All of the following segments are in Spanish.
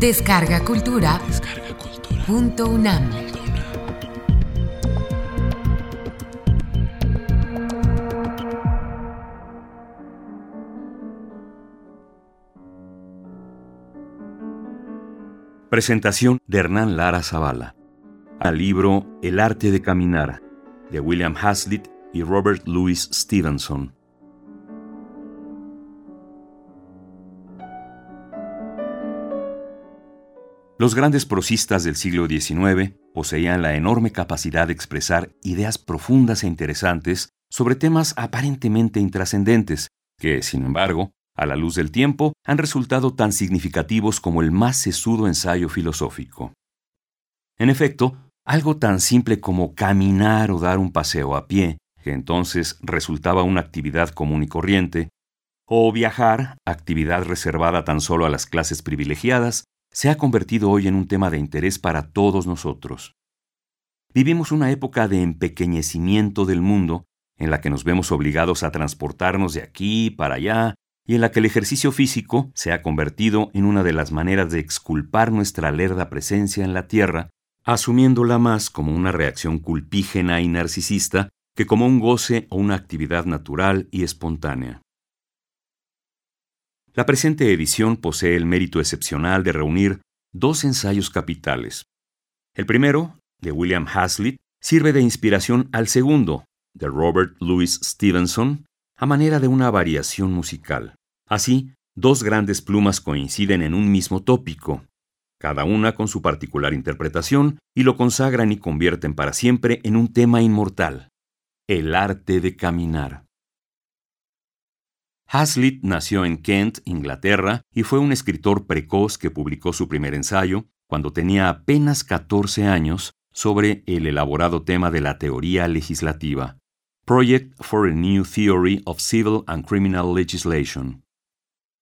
Descarga Cultura. Punto UNAM. Presentación de Hernán Lara Zavala. Al libro El arte de caminar, de William Hazlitt y Robert Louis Stevenson. Los grandes prosistas del siglo XIX poseían la enorme capacidad de expresar ideas profundas e interesantes sobre temas aparentemente intrascendentes, que, sin embargo, a la luz del tiempo, han resultado tan significativos como el más sesudo ensayo filosófico. En efecto, algo tan simple como caminar o dar un paseo a pie, que entonces resultaba una actividad común y corriente, o viajar, actividad reservada tan solo a las clases privilegiadas, se ha convertido hoy en un tema de interés para todos nosotros. Vivimos una época de empequeñecimiento del mundo, en la que nos vemos obligados a transportarnos de aquí para allá, y en la que el ejercicio físico se ha convertido en una de las maneras de exculpar nuestra lerda presencia en la Tierra, asumiéndola más como una reacción culpígena y narcisista que como un goce o una actividad natural y espontánea. La presente edición posee el mérito excepcional de reunir dos ensayos capitales. El primero, de William Hazlitt, sirve de inspiración al segundo, de Robert Louis Stevenson, a manera de una variación musical. Así, dos grandes plumas coinciden en un mismo tópico, cada una con su particular interpretación, y lo consagran y convierten para siempre en un tema inmortal, el arte de caminar. Hazlitt nació en Kent, Inglaterra, y fue un escritor precoz que publicó su primer ensayo, cuando tenía apenas 14 años, sobre el elaborado tema de la teoría legislativa, Project for a New Theory of Civil and Criminal Legislation.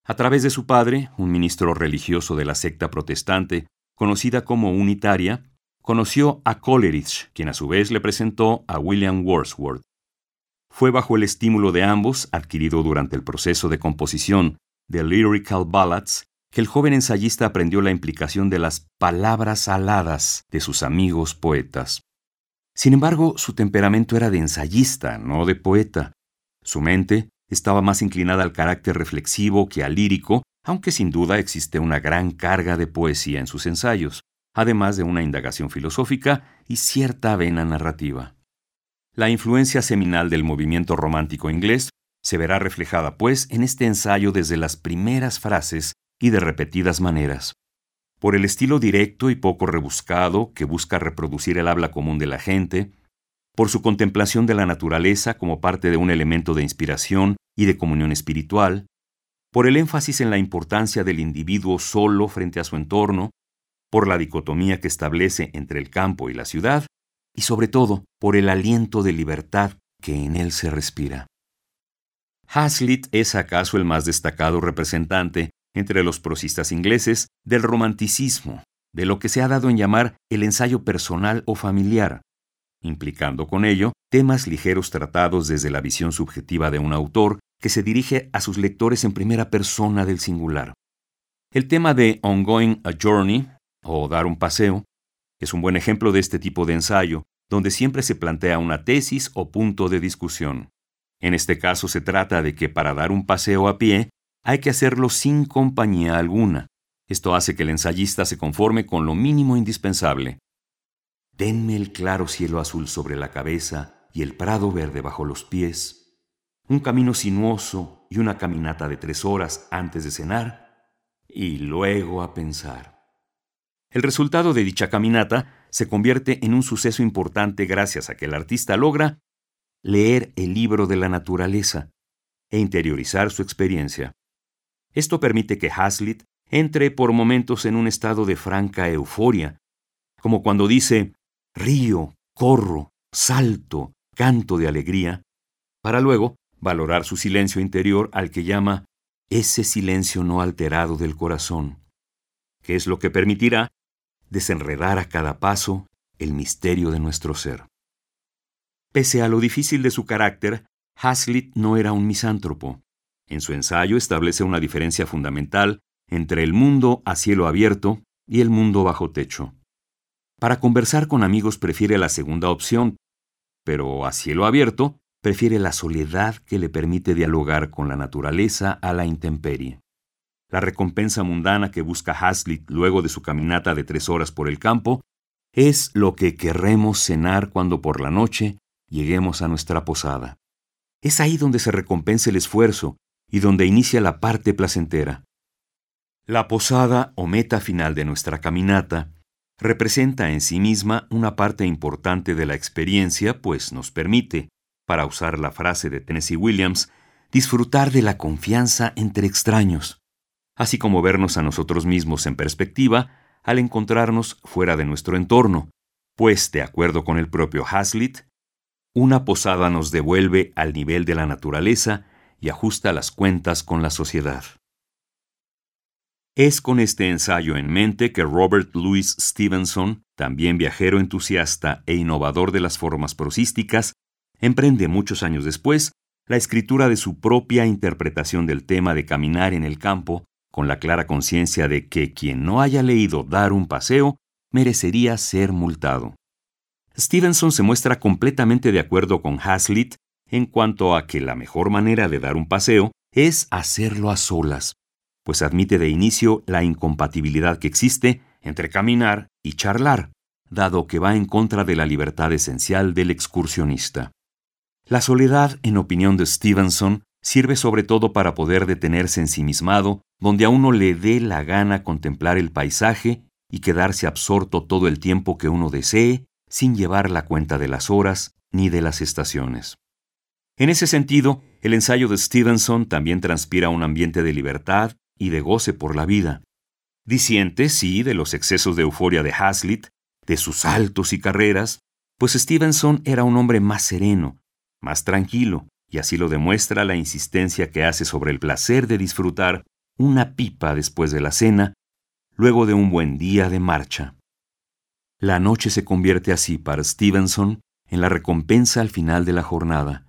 A través de su padre, un ministro religioso de la secta protestante, conocida como Unitaria, conoció a Coleridge, quien a su vez le presentó a William Wordsworth. Fue bajo el estímulo de ambos, adquirido durante el proceso de composición de Lyrical Ballads, que el joven ensayista aprendió la implicación de las palabras aladas de sus amigos poetas. Sin embargo, su temperamento era de ensayista, no de poeta. Su mente estaba más inclinada al carácter reflexivo que al lírico, aunque sin duda existe una gran carga de poesía en sus ensayos, además de una indagación filosófica y cierta vena narrativa. La influencia seminal del movimiento romántico inglés se verá reflejada, pues, en este ensayo desde las primeras frases y de repetidas maneras. Por el estilo directo y poco rebuscado que busca reproducir el habla común de la gente, por su contemplación de la naturaleza como parte de un elemento de inspiración y de comunión espiritual, por el énfasis en la importancia del individuo solo frente a su entorno, por la dicotomía que establece entre el campo y la ciudad, y sobre todo por el aliento de libertad que en él se respira. Hazlitt es acaso el más destacado representante entre los prosistas ingleses del romanticismo, de lo que se ha dado en llamar el ensayo personal o familiar, implicando con ello temas ligeros tratados desde la visión subjetiva de un autor que se dirige a sus lectores en primera persona del singular. El tema de Ongoing a Journey, o dar un paseo, es un buen ejemplo de este tipo de ensayo, donde siempre se plantea una tesis o punto de discusión. En este caso se trata de que para dar un paseo a pie hay que hacerlo sin compañía alguna. Esto hace que el ensayista se conforme con lo mínimo indispensable. Denme el claro cielo azul sobre la cabeza y el prado verde bajo los pies, un camino sinuoso y una caminata de tres horas antes de cenar, y luego a pensar. El resultado de dicha caminata se convierte en un suceso importante gracias a que el artista logra leer el libro de la naturaleza e interiorizar su experiencia. Esto permite que Hazlitt entre por momentos en un estado de franca euforia, como cuando dice río, corro, salto, canto de alegría, para luego valorar su silencio interior al que llama ese silencio no alterado del corazón, que es lo que permitirá desenredar a cada paso el misterio de nuestro ser. Pese a lo difícil de su carácter, Hazlitt no era un misántropo. En su ensayo establece una diferencia fundamental entre el mundo a cielo abierto y el mundo bajo techo. Para conversar con amigos prefiere la segunda opción, pero a cielo abierto prefiere la soledad que le permite dialogar con la naturaleza a la intemperie. La recompensa mundana que busca Hazlitt luego de su caminata de tres horas por el campo es lo que querremos cenar cuando por la noche lleguemos a nuestra posada. Es ahí donde se recompensa el esfuerzo y donde inicia la parte placentera. La posada o meta final de nuestra caminata representa en sí misma una parte importante de la experiencia, pues nos permite, para usar la frase de Tennessee Williams, disfrutar de la confianza entre extraños, así como vernos a nosotros mismos en perspectiva al encontrarnos fuera de nuestro entorno, pues, de acuerdo con el propio Hazlitt, una posada nos devuelve al nivel de la naturaleza y ajusta las cuentas con la sociedad. Es con este ensayo en mente que Robert Louis Stevenson, también viajero entusiasta e innovador de las formas prosísticas, emprende muchos años después la escritura de su propia interpretación del tema de caminar en el campo, con la clara conciencia de que quien no haya leído Dar un paseo merecería ser multado. Stevenson se muestra completamente de acuerdo con Hazlitt en cuanto a que la mejor manera de dar un paseo es hacerlo a solas, pues admite de inicio la incompatibilidad que existe entre caminar y charlar, dado que va en contra de la libertad esencial del excursionista. La soledad, en opinión de Stevenson, sirve sobre todo para poder detenerse ensimismado, donde a uno le dé la gana contemplar el paisaje y quedarse absorto todo el tiempo que uno desee, sin llevar la cuenta de las horas ni de las estaciones. En ese sentido, el ensayo de Stevenson también transpira un ambiente de libertad y de goce por la vida. Disiente, sí, de los excesos de euforia de Hazlitt, de sus saltos y carreras, pues Stevenson era un hombre más sereno, más tranquilo, y así lo demuestra la insistencia que hace sobre el placer de disfrutar una pipa después de la cena, luego de un buen día de marcha. La noche se convierte así para Stevenson en la recompensa al final de la jornada,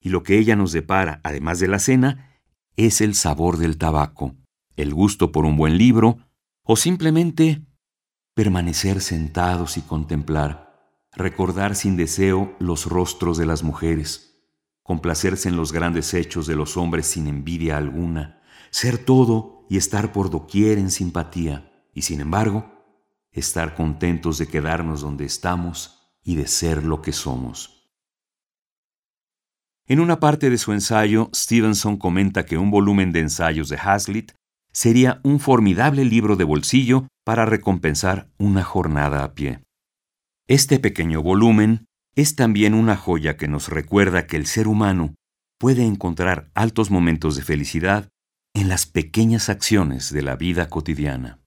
y lo que ella nos depara, además de la cena, es el sabor del tabaco, el gusto por un buen libro o simplemente permanecer sentados y contemplar, recordar sin deseo los rostros de las mujeres, complacerse en los grandes hechos de los hombres sin envidia alguna, ser todo y estar por doquier en simpatía, y sin embargo, estar contentos de quedarnos donde estamos y de ser lo que somos. En una parte de su ensayo, Stevenson comenta que un volumen de ensayos de Hazlitt sería un formidable libro de bolsillo para recompensar una jornada a pie. Este pequeño volumen es también una joya que nos recuerda que el ser humano puede encontrar altos momentos de felicidad en las pequeñas acciones de la vida cotidiana.